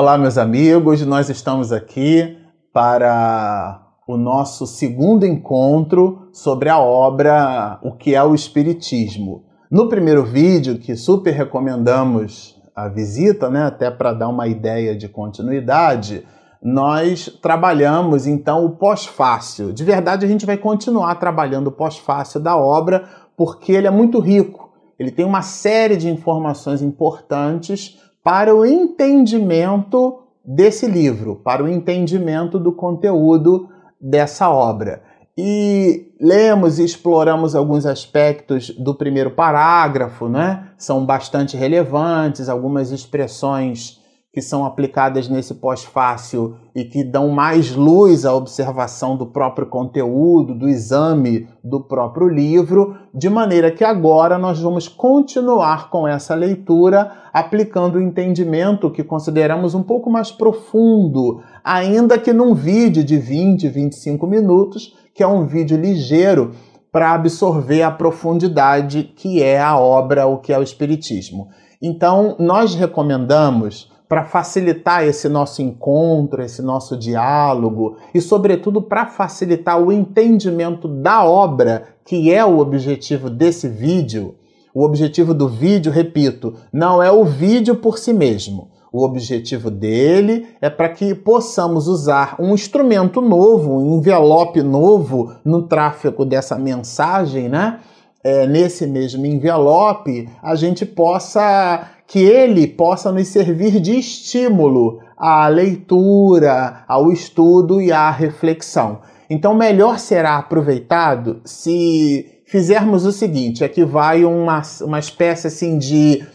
Olá, meus amigos, nós estamos aqui para o nosso segundo encontro sobre a obra O que é o Espiritismo. No primeiro vídeo, que super recomendamos a visita, né, até para dar uma ideia de continuidade, nós trabalhamos então o pós-fácil. De verdade, a gente vai continuar trabalhando o pós-fácil da obra, porque ele é muito rico. Ele tem uma série de informações importantes para o entendimento desse livro, para o entendimento do conteúdo dessa obra. E lemos e exploramos alguns aspectos do primeiro parágrafo, né? São bastante relevantes, algumas expressões que são aplicadas nesse pós-fácil e que dão mais luz à observação do próprio conteúdo, do exame do próprio livro, de maneira que agora nós vamos continuar com essa leitura, aplicando o entendimento que consideramos um pouco mais profundo, ainda que num vídeo de 20, 25 minutos, que é um vídeo ligeiro para absorver a profundidade que é a obra, o que é o Espiritismo. Então, nós recomendamos para facilitar esse nosso encontro, esse nosso diálogo e, sobretudo, para facilitar o entendimento da obra, que é o objetivo desse vídeo. O objetivo do vídeo, repito, não é o vídeo por si mesmo. O objetivo dele é para que possamos usar um instrumento novo, um envelope novo no tráfego dessa mensagem, né? É, nesse mesmo envelope, a gente possa que ele possa nos servir de estímulo à leitura, ao estudo e à reflexão. Então, melhor será aproveitado se fizermos o seguinte: aqui vai uma, uma espécie assim de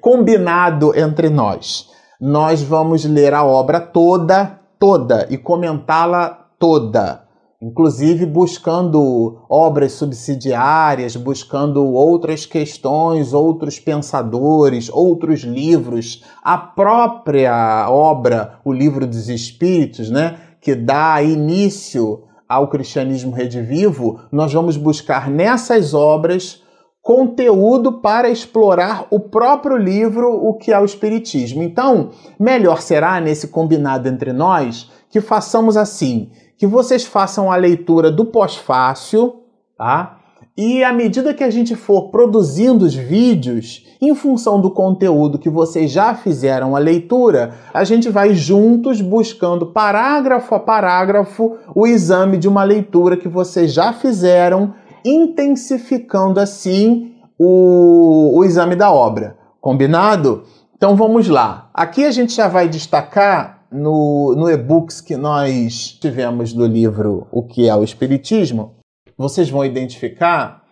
combinado entre nós. Nós vamos ler a obra toda, toda e comentá-la toda inclusive buscando obras subsidiárias, buscando outras questões, outros pensadores, outros livros, a própria obra, o Livro dos Espíritos, né, que dá início ao cristianismo redivivo, nós vamos buscar nessas obras conteúdo para explorar o próprio livro, o que é o Espiritismo. Então, melhor será, nesse combinado entre nós, que façamos assim: que vocês façam a leitura do pós-fácil, tá? E à medida que a gente for produzindo os vídeos, em função do conteúdo que vocês já fizeram a leitura, a gente vai juntos buscando parágrafo a parágrafo o exame de uma leitura que vocês já fizeram, intensificando assim o, o exame da obra. Combinado? Então vamos lá. Aqui a gente já vai destacar no, no e-books que nós tivemos do livro O que é o Espiritismo, vocês vão identificar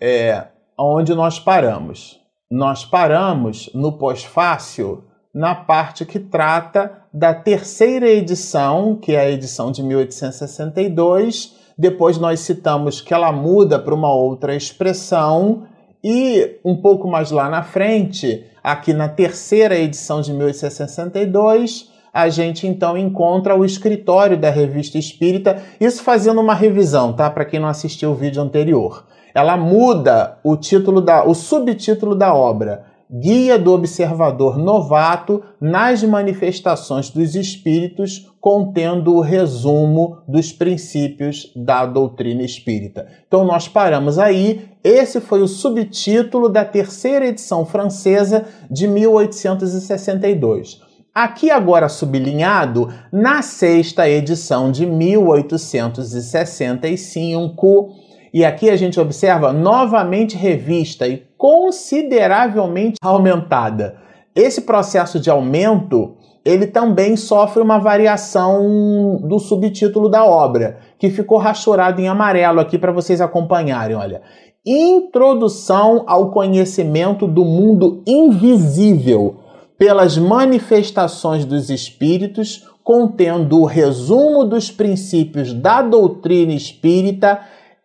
é, onde nós paramos. Nós paramos no pós-fácil na parte que trata da terceira edição, que é a edição de 1862. Depois nós citamos que ela muda para uma outra expressão. E um pouco mais lá na frente, aqui na terceira edição de 1862, a gente então encontra o escritório da Revista Espírita, isso fazendo uma revisão, tá? Para quem não assistiu o vídeo anterior. Ela muda o título da o subtítulo da obra, Guia do Observador Novato nas manifestações dos espíritos, contendo o resumo dos princípios da doutrina espírita. Então nós paramos aí. Esse foi o subtítulo da terceira edição francesa de 1862. Aqui agora sublinhado na sexta edição de 1865, e aqui a gente observa novamente revista e consideravelmente aumentada. Esse processo de aumento, ele também sofre uma variação do subtítulo da obra, que ficou rachurado em amarelo aqui para vocês acompanharem, olha. Introdução ao conhecimento do mundo invisível pelas manifestações dos espíritos, contendo o resumo dos princípios da doutrina espírita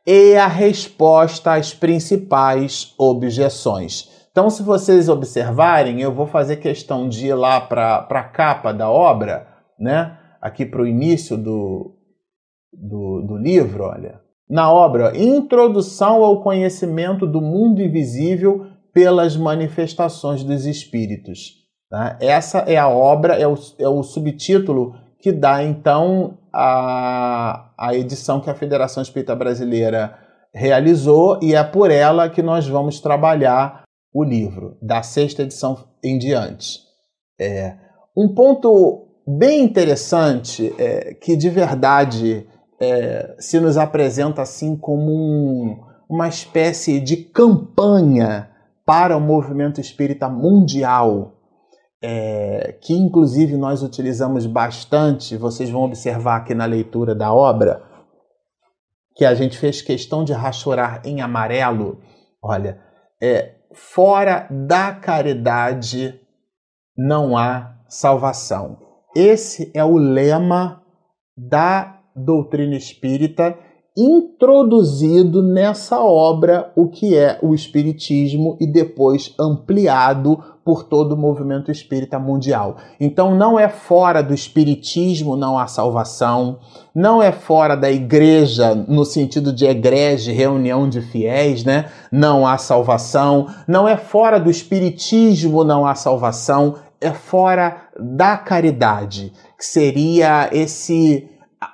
e a resposta às principais objeções. Então, se vocês observarem, eu vou fazer questão de ir lá para a capa da obra, né? aqui para o início do, do, do livro, olha. Na obra Introdução ao Conhecimento do Mundo Invisível pelas Manifestações dos Espíritos Né? Essa é a obra, é o, é o subtítulo que dá então a, a edição que a Federação Espírita Brasileira realizou e é por ela que nós vamos trabalhar o livro, da sexta edição em diante. É, um ponto bem interessante é, que de verdade é, se nos apresenta assim como um, uma espécie de campanha para o movimento espírita mundial, é, que inclusive nós utilizamos bastante, vocês vão observar aqui na leitura da obra, que a gente fez questão de rachurar em amarelo. Olha, é, fora da caridade não há salvação. Esse é o lema da doutrina espírita introduzido nessa obra o que é o espiritismo e depois ampliado por todo o movimento espírita mundial. Então não é fora do espiritismo não há salvação, não é fora da igreja no sentido de egrege, reunião de fiéis, né? Não há salvação, não é fora do espiritismo não há salvação, é fora da caridade, que seria esse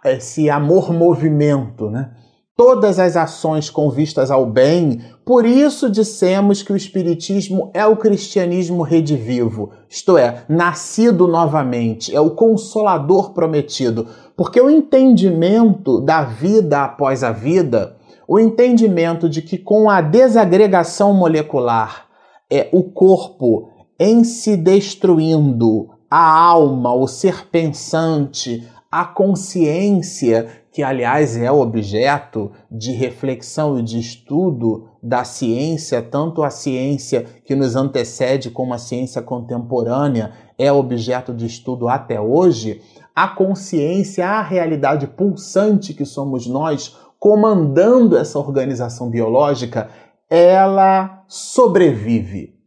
esse amor movimento, né? Todas as ações com vistas ao bem, por isso dissemos que o Espiritismo é o cristianismo redivivo, isto é, nascido novamente, é o consolador prometido, porque o entendimento da vida após a vida, o entendimento de que com a desagregação molecular, é o corpo em se destruindo, a alma, o ser pensante, a consciência que aliás é objeto de reflexão e de estudo da ciência, tanto a ciência que nos antecede como a ciência contemporânea é objeto de estudo até hoje, a consciência, a realidade pulsante que somos nós, comandando essa organização biológica, ela sobrevive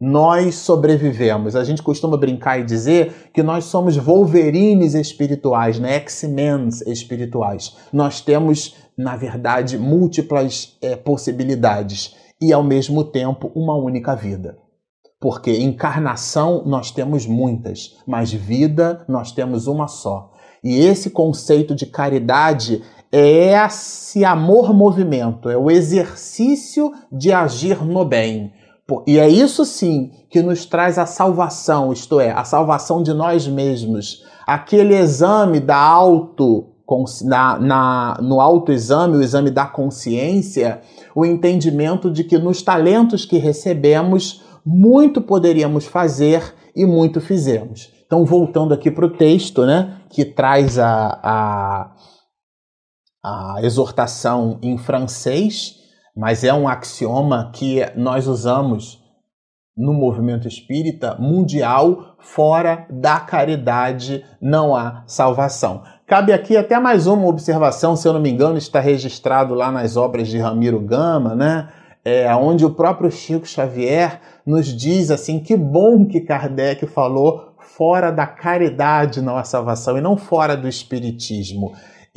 nós sobrevivemos. A gente costuma brincar e dizer que nós somos Wolverines espirituais, né? X-Men espirituais. Nós temos, na verdade, múltiplas é, possibilidades e, ao mesmo tempo, uma única vida. Porque encarnação nós temos muitas, mas vida nós temos uma só. E esse conceito de caridade é esse amor-movimento, é o exercício de agir no bem e é isso sim que nos traz a salvação, isto é, a salvação de nós mesmos. Aquele exame da auto, na, na, no autoexame, o exame da consciência, o entendimento de que nos talentos que recebemos, muito poderíamos fazer e muito fizemos. Então, voltando aqui para o texto, né, que traz a, a, a exortação em francês, mas é um axioma que nós usamos no movimento espírita mundial, fora da caridade não há salvação. Cabe aqui até mais uma observação, se eu não me engano, está registrado lá nas obras de Ramiro Gama, né? É, onde o próprio Chico Xavier nos diz assim: que bom que Kardec falou fora da caridade não há salvação e não fora do espiritismo.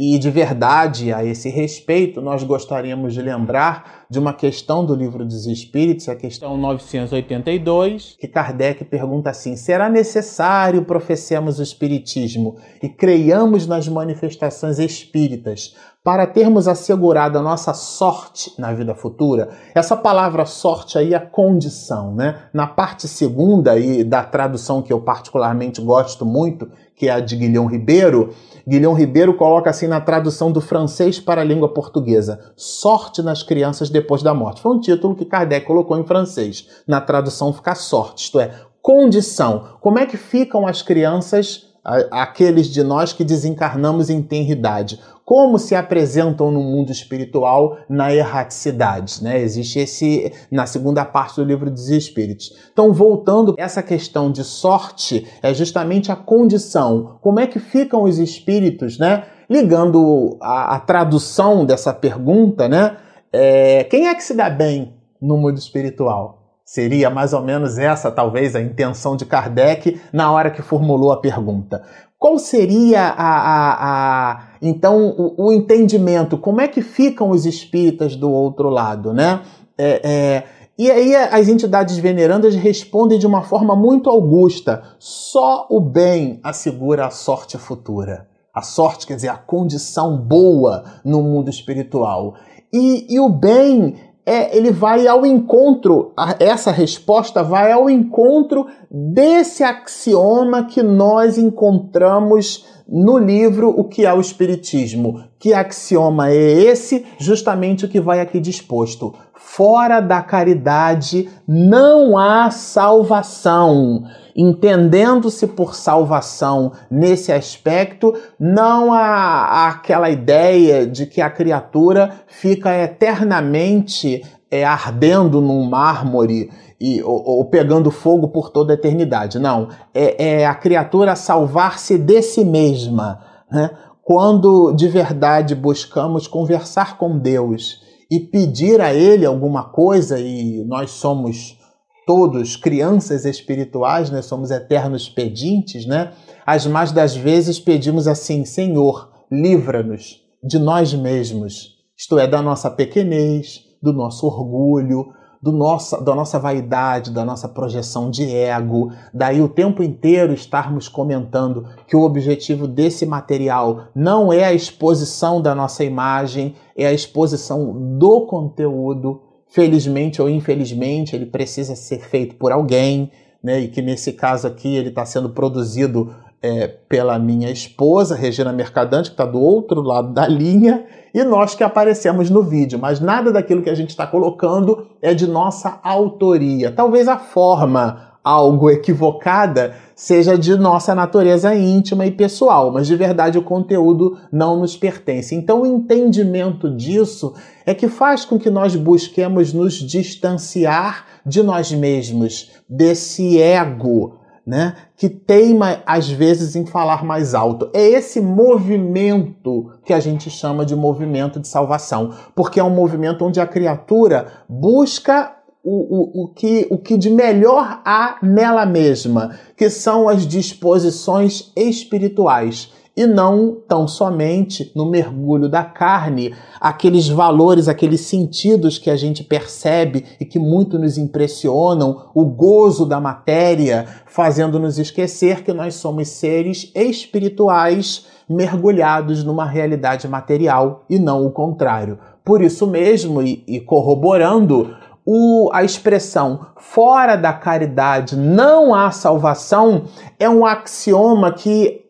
E de verdade, a esse respeito, nós gostaríamos de lembrar de uma questão do Livro dos Espíritos, a questão 982, que Kardec pergunta assim: será necessário professemos o Espiritismo e creiamos nas manifestações espíritas para termos assegurado a nossa sorte na vida futura. Essa palavra sorte aí é condição, né? Na parte segunda e da tradução que eu particularmente gosto muito, que é a de Guilhom Ribeiro, Guilhom Ribeiro coloca assim na tradução do francês para a língua portuguesa: sorte nas crianças depois da morte. Foi um título que Kardec colocou em francês. Na tradução fica sorte, isto é, condição. Como é que ficam as crianças aqueles de nós que desencarnamos em tenridade como se apresentam no mundo espiritual na erraticidade, né? Existe esse na segunda parte do livro dos Espíritos. Então, voltando essa questão de sorte é justamente a condição. Como é que ficam os espíritos, né? Ligando a, a tradução dessa pergunta, né? É, quem é que se dá bem no mundo espiritual? Seria mais ou menos essa, talvez, a intenção de Kardec na hora que formulou a pergunta. Qual seria a, a, a então o, o, entendimento? Como é que ficam os espíritas do outro lado, né? É, é, E aí as entidades venerandas respondem de uma forma muito augusta: só o bem assegura a sorte futura. A sorte quer dizer a condição boa no mundo espiritual. E, e o bem é, ele vai ao encontro, essa resposta vai ao encontro desse axioma que nós encontramos no livro O que é o Espiritismo. Que axioma é esse? Justamente o que vai aqui disposto. Fora da caridade não há salvação. Entendendo-se por salvação nesse aspecto, não há aquela ideia de que a criatura fica eternamente é, ardendo num mármore e, ou, ou, pegando fogo por toda a eternidade. Não. É, é a criatura salvar-se de si mesma. Né? Quando de verdade buscamos conversar com Deus e pedir a Ele alguma coisa, e nós somos todos crianças espirituais, né? somos eternos pedintes, né? As mais das vezes pedimos assim: Senhor, livra-nos de nós mesmos, isto é, da nossa pequenez, do nosso orgulho, do nossa, da nossa vaidade, da nossa projeção de ego. Daí o tempo inteiro estarmos comentando que o objetivo desse material não é a exposição da nossa imagem, é a exposição do conteúdo. Felizmente ou infelizmente, ele precisa ser feito por alguém, né? E que nesse caso aqui ele está sendo produzido é, pela minha esposa, Regina Mercadante, que está do outro lado da linha, e nós que aparecemos no vídeo, mas nada daquilo que a gente está colocando é de nossa autoria. Talvez a forma algo equivocada seja de nossa natureza íntima e pessoal, mas de verdade o conteúdo não nos pertence. Então o entendimento disso é que faz com que nós busquemos nos distanciar de nós mesmos, desse ego né, que teima às vezes em falar mais alto. É esse movimento que a gente chama de movimento de salvação, porque é um movimento onde a criatura busca o, o, o, que, o que de melhor há nela mesma, que são as disposições espirituais e não tão somente no mergulho da carne, aqueles valores, aqueles sentidos que a gente percebe e que muito nos impressionam, o gozo da matéria, fazendo-nos esquecer que nós somos seres espirituais mergulhados numa realidade material e não o contrário. Por isso mesmo, e, e corroborando o, a expressão fora da caridade não há salvação é um axioma que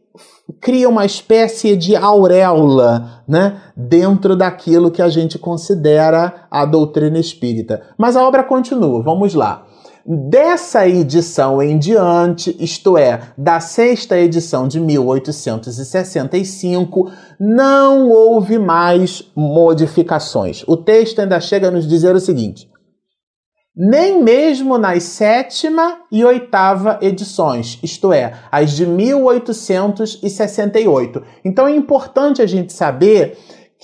cria uma espécie de auréola né, dentro daquilo que a gente considera a doutrina espírita. Mas a obra continua, vamos lá. Dessa edição em diante, isto é, da sexta edição de 1865, não houve mais modificações. O texto ainda chega a nos dizer o seguinte: nem mesmo nas sétima e oitava edições, isto é, as de 1868. Então é importante a gente saber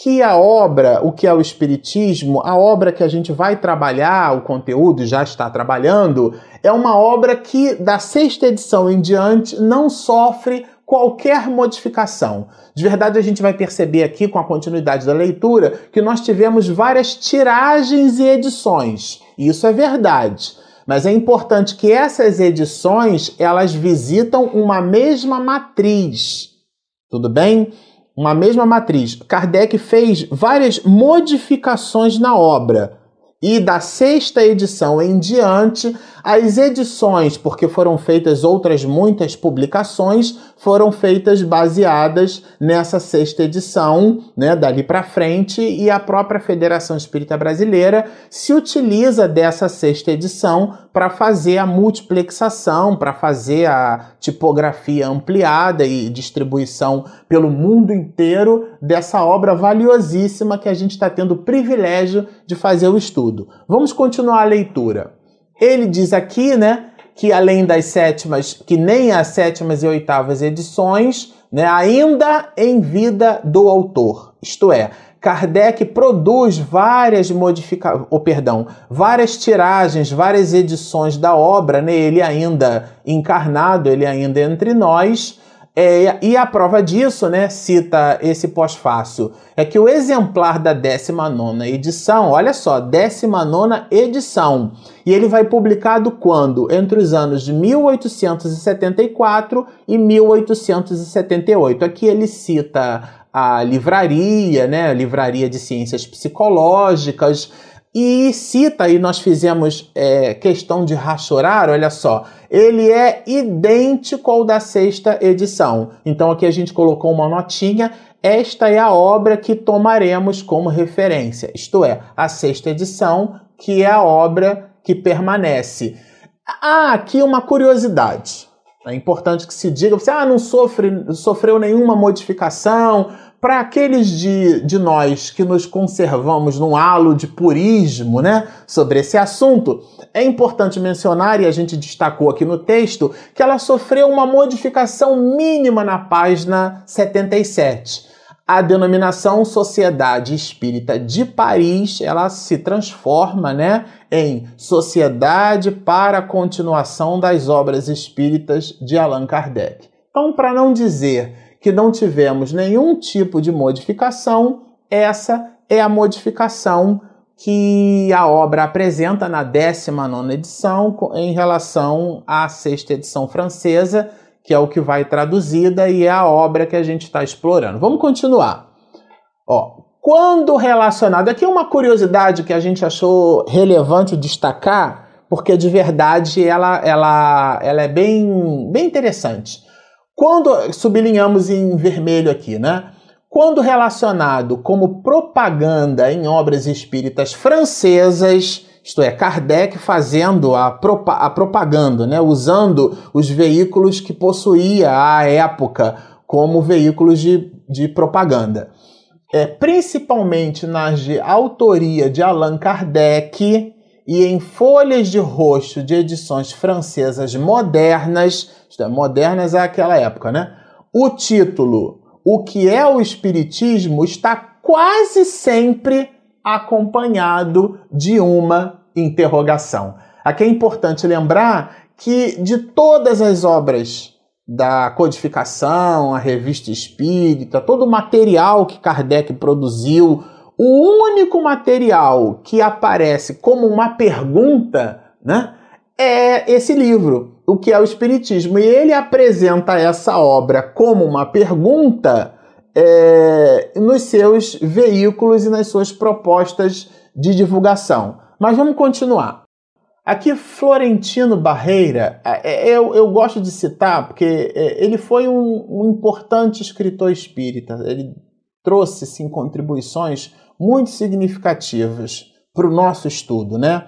que a obra, o que é o Espiritismo, a obra que a gente vai trabalhar, o conteúdo já está trabalhando, é uma obra que da sexta edição em diante não sofre qualquer modificação. De verdade, a gente vai perceber aqui, com a continuidade da leitura, que nós tivemos várias tiragens e edições. Isso é verdade. Mas é importante que essas edições elas visitam uma mesma matriz. Tudo bem? Uma mesma matriz. Kardec fez várias modificações na obra. E da sexta edição em diante, as edições, porque foram feitas outras muitas publicações, foram feitas baseadas nessa sexta edição, né, dali para frente, e a própria Federação Espírita Brasileira se utiliza dessa sexta edição para fazer a multiplexação, para fazer a tipografia ampliada e distribuição pelo mundo inteiro dessa obra valiosíssima que a gente está tendo o privilégio de fazer o estudo. Vamos continuar a leitura. Ele diz aqui, né, que além das sétimas, que nem as sétimas e oitavas edições, né, ainda em vida do autor. Isto é, Kardec produz várias modificações, oh, perdão, várias tiragens, várias edições da obra, né, ele ainda encarnado, ele ainda entre nós, É, e a prova disso, né, cita esse pós-fácil, é que o exemplar da 19 edição, olha só, 19 edição, e ele vai publicado quando? Entre os anos de 1874 e 1878. Aqui ele cita a livraria, né, a livraria de ciências psicológicas, e cita, e nós fizemos é, questão de rachorar, olha só, ele é idêntico ao da sexta edição. Então aqui a gente colocou uma notinha. Esta é a obra que tomaremos como referência, isto é, a sexta edição, que é a obra que permanece. Ah, aqui uma curiosidade. É importante que se diga, você ah, não sofre, sofreu nenhuma modificação, para aqueles de, de nós que nos conservamos num halo de purismo né, sobre esse assunto, é importante mencionar, e a gente destacou aqui no texto, que ela sofreu uma modificação mínima na página 77. A denominação Sociedade Espírita de Paris, ela se transforma, né, em Sociedade para a Continuação das Obras Espíritas de Allan Kardec. Então, para não dizer que não tivemos nenhum tipo de modificação, essa é a modificação que a obra apresenta na 19 edição em relação à sexta edição francesa, que é o que vai traduzida e é a obra que a gente está explorando. Vamos continuar. Ó, quando relacionado, aqui é uma curiosidade que a gente achou relevante destacar, porque de verdade ela, ela, ela é bem, bem interessante. Quando sublinhamos em vermelho aqui, né? Quando relacionado como propaganda em obras espíritas francesas, isto é, Kardec fazendo a, propa a propaganda, né? usando os veículos que possuía à época como veículos de, de propaganda. É, principalmente nas de autoria de Allan Kardec e em folhas de rosto de edições francesas modernas, é, modernas é aquela época, né? O título O que é o Espiritismo está quase sempre acompanhado de uma interrogação. Aqui é importante lembrar que de todas as obras da codificação, a revista espírita, todo o material que Kardec produziu, o único material que aparece como uma pergunta, né, é esse livro, o que é o Espiritismo. E ele apresenta essa obra como uma pergunta é, nos seus veículos e nas suas propostas de divulgação. Mas vamos continuar. Aqui, Florentino Barreira, é, é, eu, eu gosto de citar porque é, ele foi um, um importante escritor espírita. Ele trouxe sim, contribuições muito significativas para o nosso estudo, né?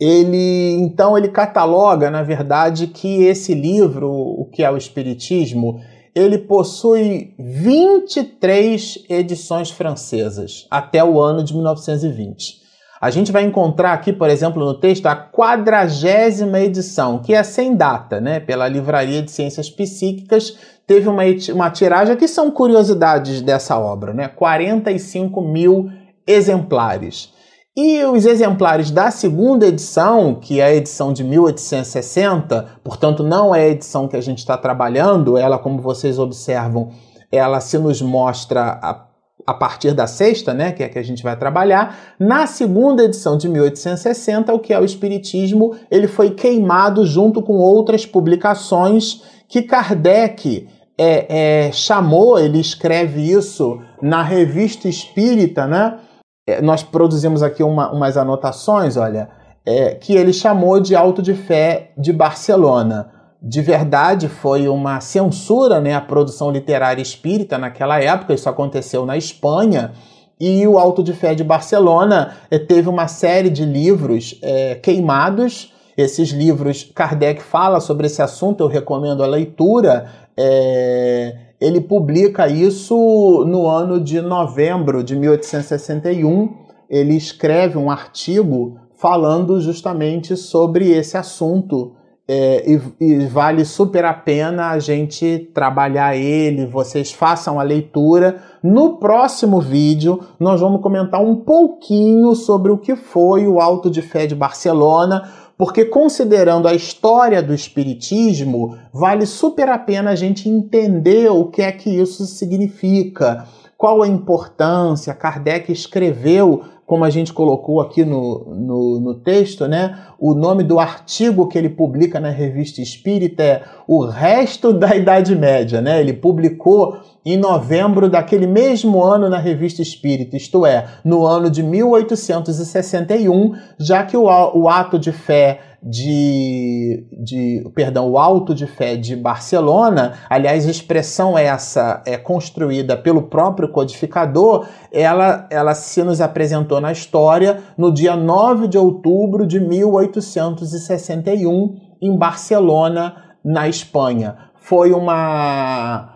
Ele então ele cataloga, na verdade, que esse livro, o que é o Espiritismo, ele possui 23 edições francesas até o ano de 1920. A gente vai encontrar aqui, por exemplo, no texto, a quadragésima edição, que é sem data, né? Pela Livraria de Ciências Psíquicas, teve uma, uma tiragem que são curiosidades dessa obra, né? 45 mil exemplares. E os exemplares da segunda edição, que é a edição de 1860, portanto não é a edição que a gente está trabalhando, ela, como vocês observam, ela se nos mostra a, partir da sexta, né, que é que a gente vai trabalhar. Na segunda edição de 1860, o que é o Espiritismo, ele foi queimado junto com outras publicações que Kardec é, é, chamou, ele escreve isso na revista Espírita, né? É, nós produzimos aqui uma, umas anotações, olha, é, que ele chamou de Auto de Fé de Barcelona. De verdade, foi uma censura né, à produção literária espírita naquela época, isso aconteceu na Espanha, e o Alto de Fé de Barcelona é, teve uma série de livros é, queimados. Esses livros, Kardec fala sobre esse assunto, eu recomendo a leitura. É, ele publica isso no ano de novembro de 1861. Ele escreve um artigo falando justamente sobre esse assunto. É, e, e, vale super a pena a gente trabalhar ele, vocês façam a leitura. No próximo vídeo, nós vamos comentar um pouquinho sobre o que foi o Alto de Fé de Barcelona, porque considerando a história do espiritismo, vale super a pena a gente entender o que é que isso significa, qual a importância. Kardec escreveu como a gente colocou aqui no, no, no, texto, né? O nome do artigo que ele publica na revista Espírita é O Resto da Idade Média, né? Ele publicou em novembro daquele mesmo ano na revista Espírita, isto é, no ano de 1861, já que o, o ato de fé de, de, perdão, o Alto de Fé de Barcelona, aliás, expressão essa é construída pelo próprio codificador, ela, ela se nos apresentou na história no dia 9 de outubro de 1861, em Barcelona, na Espanha. Foi uma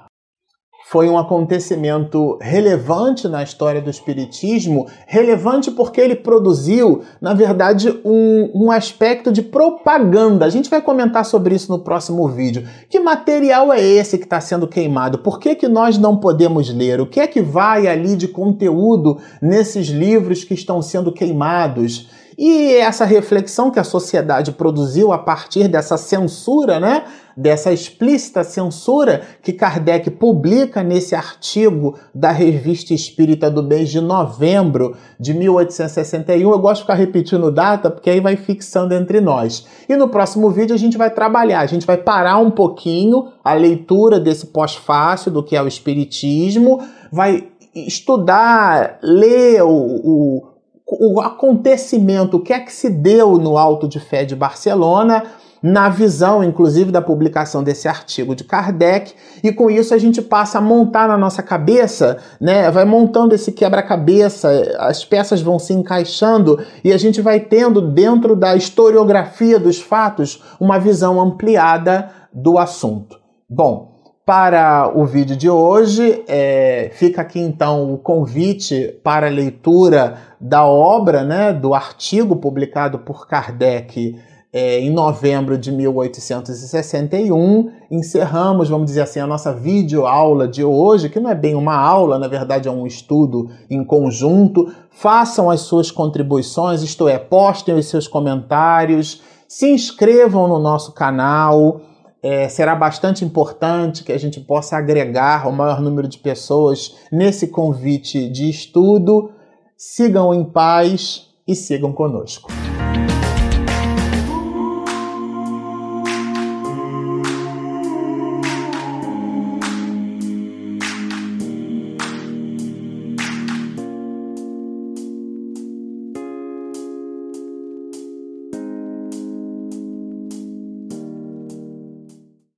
foi um acontecimento relevante na história do Espiritismo, relevante porque ele produziu, na verdade, um, um aspecto de propaganda. A gente vai comentar sobre isso no próximo vídeo. Que material é esse que está sendo queimado? Por que, que nós não podemos ler? O que é que vai ali de conteúdo nesses livros que estão sendo queimados? E essa reflexão que a sociedade produziu a partir dessa censura, né? Dessa explícita censura que Kardec publica nesse artigo da Revista Espírita do mês de novembro de 1861. Eu gosto de ficar repetindo data porque aí vai fixando entre nós. E no próximo vídeo a gente vai trabalhar, a gente vai parar um pouquinho a leitura desse pós-fácil do que é o Espiritismo, vai estudar, ler o, o o acontecimento, o que é que se deu no Alto de Fé de Barcelona, na visão, inclusive, da publicação desse artigo de Kardec, e com isso a gente passa a montar na nossa cabeça, né? Vai montando esse quebra-cabeça, as peças vão se encaixando e a gente vai tendo, dentro da historiografia dos fatos, uma visão ampliada do assunto. Bom, para o vídeo de hoje, é, fica aqui então o convite para a leitura da obra, né, do artigo publicado por Kardec é, em novembro de 1861. Encerramos, vamos dizer assim, a nossa videoaula de hoje, que não é bem uma aula, na verdade é um estudo em conjunto. Façam as suas contribuições, isto é, postem os seus comentários, se inscrevam no nosso canal é, será bastante importante que a gente possa agregar o maior número de pessoas nesse convite de estudo. Sigam em paz e sigam conosco.